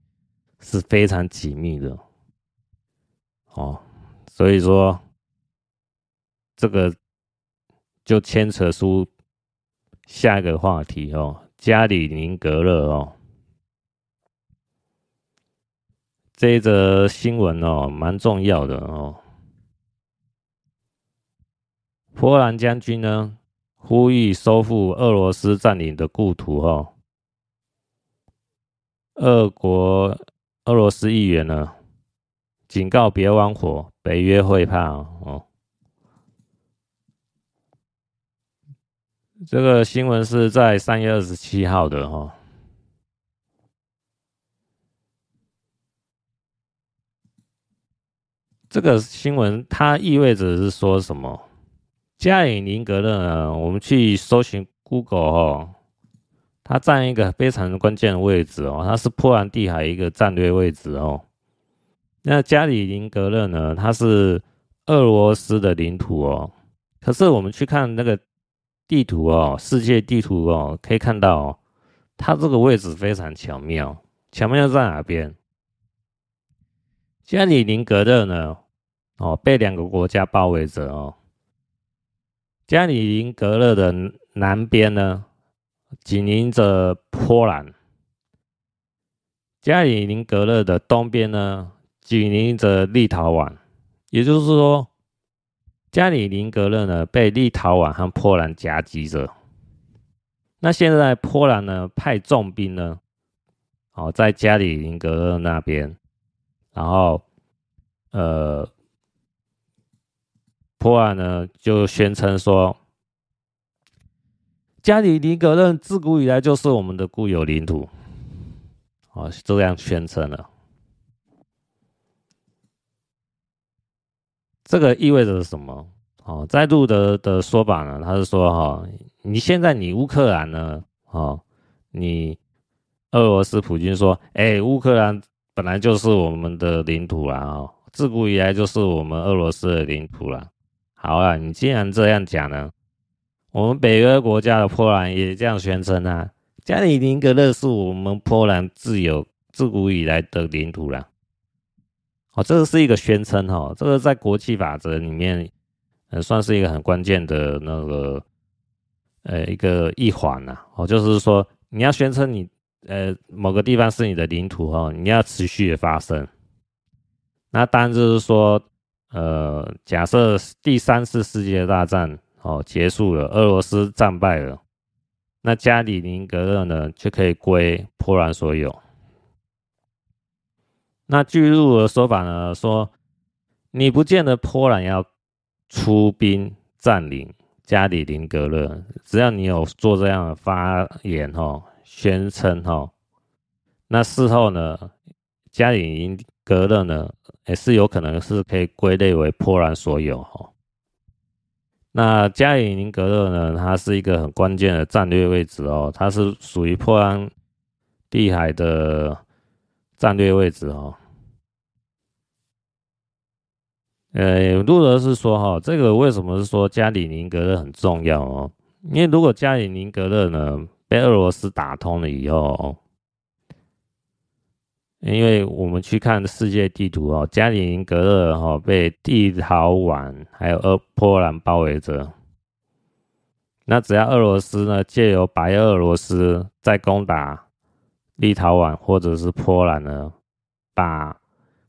是非常紧密的。哦，所以说这个就牵扯出下一个话题哦，加里宁格勒哦，这一则新闻哦，蛮重要的哦。波兰将军呢，呼吁收复俄罗斯占领的故土哦。俄国俄罗斯议员呢，警告别玩火，北约会怕哦。这个新闻是在三月二十七号的哈。这个新闻它意味着是说什么？加里宁格勒呢，我们去搜寻 Google 哦，它占一个非常关键的位置哦，它是波兰地海一个战略位置哦。那加里宁格勒呢，它是俄罗斯的领土哦。可是我们去看那个地图哦，世界地图哦，可以看到哦，它这个位置非常巧妙。巧妙在哪边？加里宁格勒呢，哦，被两个国家包围着哦。加里宁格勒的南边呢，紧邻着波兰；加里宁格勒的东边呢，紧邻着立陶宛。也就是说，加里宁格勒呢被立陶宛和波兰夹击着。那现在波兰呢派重兵呢，哦，在加里宁格勒那边，然后，呃。波兰呢就宣称说，加里宁格勒自古以来就是我们的固有领土，哦，这样宣称了。这个意味着什么？哦，在路德的说法呢，他是说哈，你现在你乌克兰呢，哦，你俄罗斯普京说，哎，乌克兰本来就是我们的领土了，哦，自古以来就是我们俄罗斯的领土了。好啊，你既然这样讲呢，我们北约国家的波兰也这样宣称啊。加里宁格勒是我们波兰自有自古以来的领土了。哦，这个是一个宣称哈，这个在国际法则里面，呃，算是一个很关键的那个，呃，一个一环呐。哦，就是说你要宣称你呃某个地方是你的领土哈，你要持续的发声。那当然就是说，呃，假设第三次世界大战哦结束了，俄罗斯战败了，那加里宁格勒呢就可以归波兰所有。那据路的说法呢，说你不见得波兰要出兵占领加里宁格勒，只要你有做这样的发言哦，宣称哦，那事后呢，加里宁格勒呢？也是有可能是可以归类为波兰所有哈。那加里宁格勒呢？它是一个很关键的战略位置哦，它是属于波兰地海的战略位置哦。呃，路德是说哈，这个为什么是说加里宁格勒很重要哦？因为如果加里宁格勒呢被俄罗斯打通了以后。因为我们去看世界地图哦，加里宁格勒哈被立陶宛还有俄波兰包围着。那只要俄罗斯呢借由白俄罗斯再攻打立陶宛或者是波兰呢，把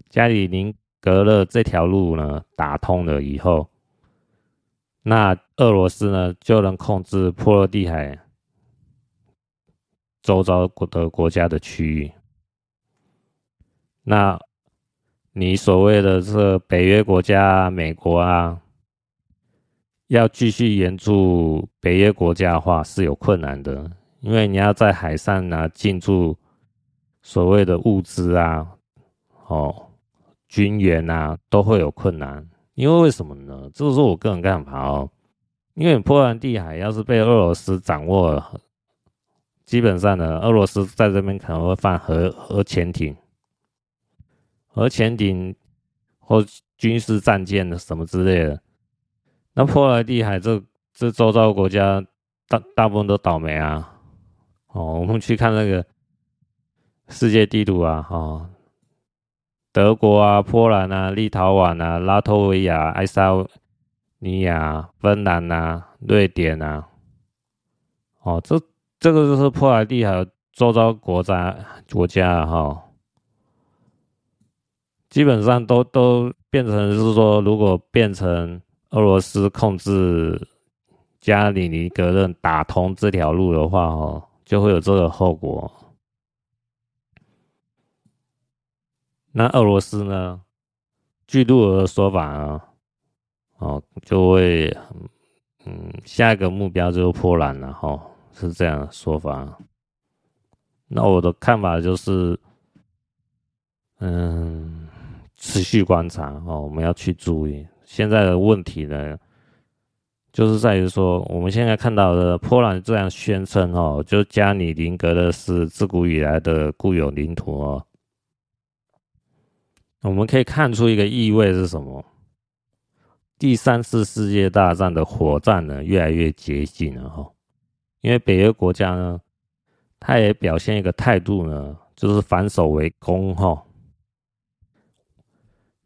加里宁格勒这条路呢打通了以后，那俄罗斯呢就能控制波罗的海周遭国的国家的区域。那，你所谓的这北约国家，美国啊，要继续援助北约国家的话是有困难的，因为你要在海上呢进驻所谓的物资啊，哦，军援啊，都会有困难。因为为什么呢？这是我个人看法哦。因为波兰地海要是被俄罗斯掌握了，基本上呢，俄罗斯在这边可能会放核核潜艇。核潜艇或军事战舰的什么之类的，那波罗的海这这周遭国家大大部分都倒霉啊！哦，我们去看那个世界地图啊，哦，德国啊、波兰啊、立陶宛啊、拉脱维亚、爱沙尼亚、芬兰啊、瑞典啊，哦，这这个就是波罗的海周遭国家国家哈。哦基本上都都变成是说，如果变成俄罗斯控制加里尼格勒打通这条路的话，哦，就会有这个后果。那俄罗斯呢？据路尔的说法啊，哦，就会嗯，下一个目标就是波兰了，哈，是这样的说法。那我的看法就是，嗯。持续观察哦，我们要去注意现在的问题呢，就是在于说，我们现在看到的波兰这样宣称哦，就加里宁格勒是自古以来的固有领土哦。我们可以看出一个意味是什么？第三次世界大战的火战呢，越来越接近了哈。因为北约国家呢，他也表现一个态度呢，就是反守为攻哈。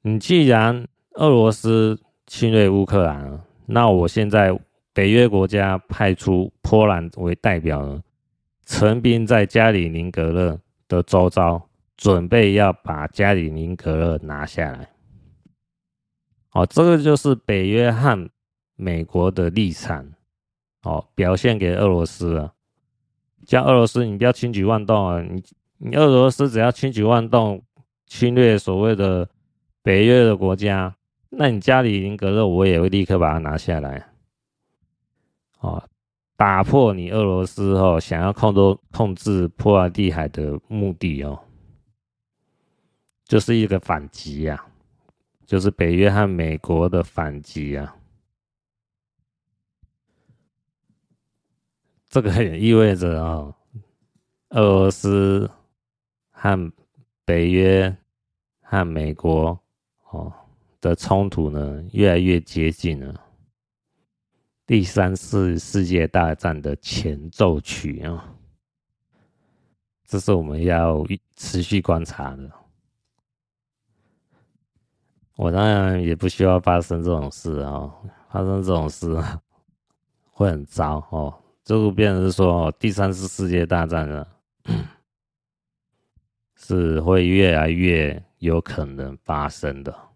你既然俄罗斯侵略乌克兰，那我现在北约国家派出波兰为代表呢，陈兵在加里宁格勒的周遭，准备要把加里宁格勒拿下来。哦，这个就是北约和美国的立场，哦，表现给俄罗斯了，叫俄罗斯你不要轻举妄动啊！你你俄罗斯只要轻举妄动，侵略所谓的。北约的国家，那你家里宁格勒，我也会立刻把它拿下来，哦，打破你俄罗斯哦想要控制控制波罗的海的目的哦，就是一个反击呀，就是北约和美国的反击呀，这个也意味着啊，俄罗斯和北约和美国。哦，的冲突呢，越来越接近了。第三次世界大战的前奏曲啊，这是我们要持续观察的。我当然也不需要发生这种事哦，发生这种事会很糟哦。就变成是说，第三次世界大战呢，是会越来越有可能发生的。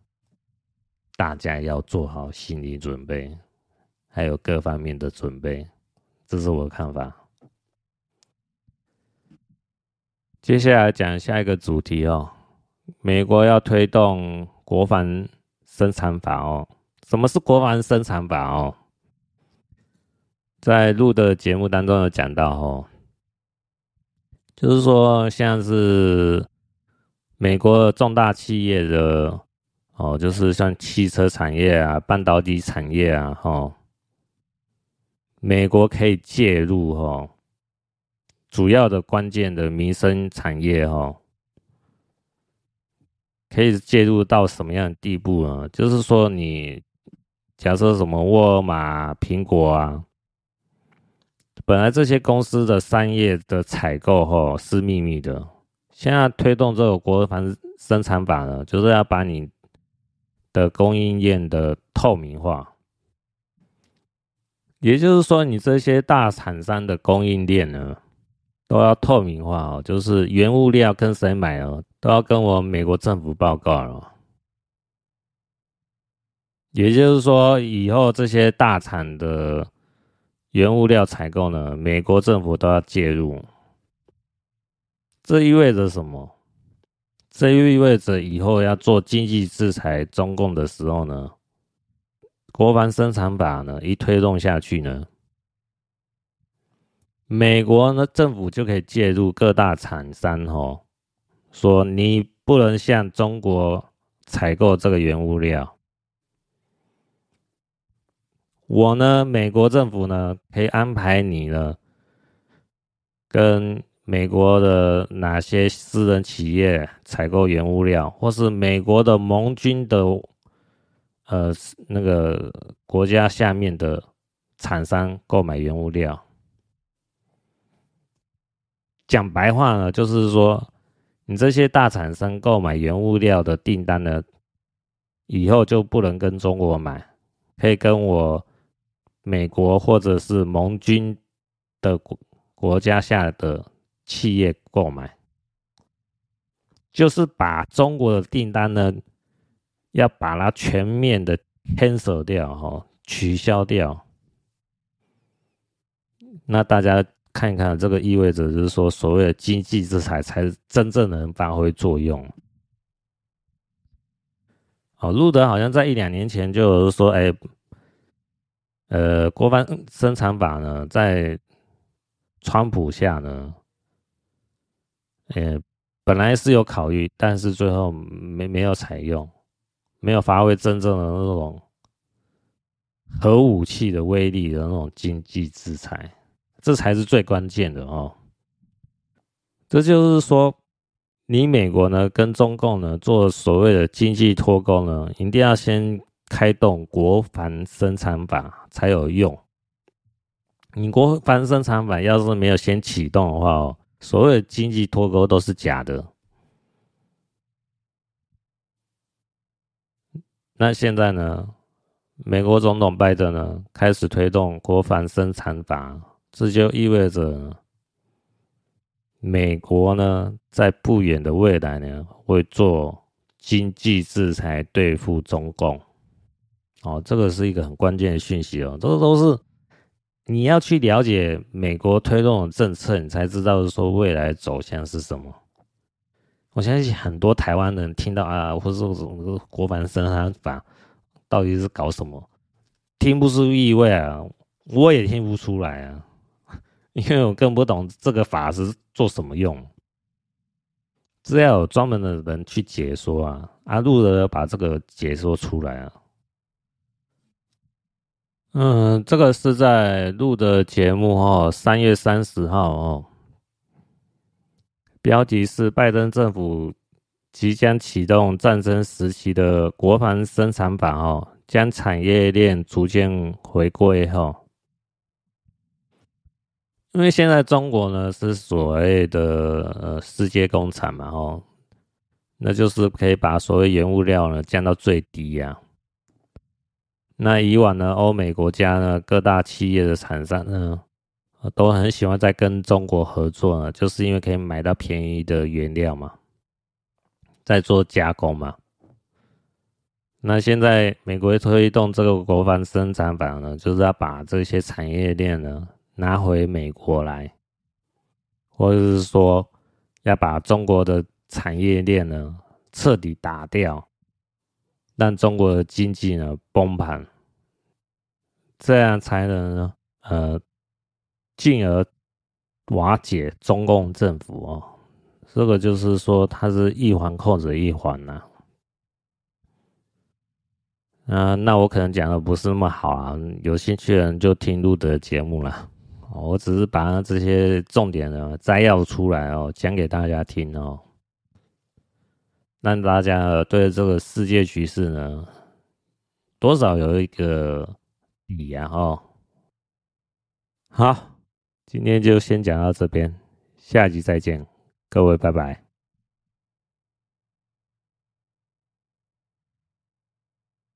大家要做好心理准备，还有各方面的准备，这是我的看法。接下来讲下一个主题哦，美国要推动国防生产法哦。什么是国防生产法哦？在录的节目当中有讲到哦，就是说像是美国重大企业的哦，就是像汽车产业啊、半导体产业啊，哈，美国可以介入哈，主要的关键的民生产业哈，可以介入到什么样的地步呢？就是说你假设什么沃尔玛、苹果啊。本来这些公司的商业的采购吼是秘密的，现在推动这个国防生产法呢，就是要把你的供应链的透明化，也就是说，你这些大厂商的供应链呢都要透明化哦，就是原物料跟谁买哦，都要跟我美国政府报告了。也就是说，以后这些大厂的。原物料采购呢，美国政府都要介入。这意味着什么？这意味着以后要做经济制裁中共的时候呢，国防生产法呢一推动下去呢，美国呢政府就可以介入各大厂商哦，说你不能向中国采购这个原物料。我呢，美国政府呢，可以安排你呢，跟美国的哪些私人企业采购原物料，或是美国的盟军的，呃，那个国家下面的厂商购买原物料。讲白话呢，就是说，你这些大厂商购买原物料的订单呢，以后就不能跟中国买，可以跟我。美国或者是盟军的国国家下的企业购买，就是把中国的订单呢，要把它全面的 cancel 掉哈，取消掉。那大家看一看，这个意味着就是说，所谓的经济制裁才真正能发挥作用。哦，路德好像在一两年前就有说，哎。呃，国防生产法呢，在川普下呢，呃，本来是有考虑，但是最后没没有采用，没有发挥真正的那种核武器的威力的那种经济制裁，这才是最关键的哦。这就是说，你美国呢跟中共呢做所谓的经济脱钩呢，一定要先。开动国防生产法才有用。你国防生产法要是没有先启动的话哦，所有的经济脱钩都是假的。那现在呢，美国总统拜登呢开始推动国防生产法，这就意味着美国呢在不远的未来呢会做经济制裁对付中共。哦，这个是一个很关键的讯息哦，这个都是你要去了解美国推动的政策，你才知道说未来走向是什么。我相信很多台湾人听到啊，或者说什么国防生产法到底是搞什么，听不出意味啊，我也听不出来啊，因为我更不懂这个法是做什么用，只要有专门的人去解说啊，阿路的把这个解说出来啊。嗯，这个是在录的节目哦，三月三十号哦。标题是拜登政府即将启动战争时期的国防生产法哦，将产业链逐渐回归哈。因为现在中国呢是所谓的呃世界工厂嘛，哦，那就是可以把所谓原物料呢降到最低呀、啊。那以往呢，欧美国家呢各大企业的厂商呢，都很喜欢在跟中国合作呢，就是因为可以买到便宜的原料嘛，在做加工嘛。那现在美国推动这个国防生产法呢，就是要把这些产业链呢拿回美国来，或者是说要把中国的产业链呢彻底打掉，让中国的经济呢崩盘，这样才能呢呃。进而瓦解中共政府哦，这个就是说，它是一环扣着一环呐。嗯，那我可能讲的不是那么好啊，有兴趣的人就听录的节目了。我只是把这些重点呢摘要出来哦，讲给大家听哦，让大家对这个世界局势呢多少有一个底啊哦。好。今天就先讲到这边，下集再见，各位拜拜。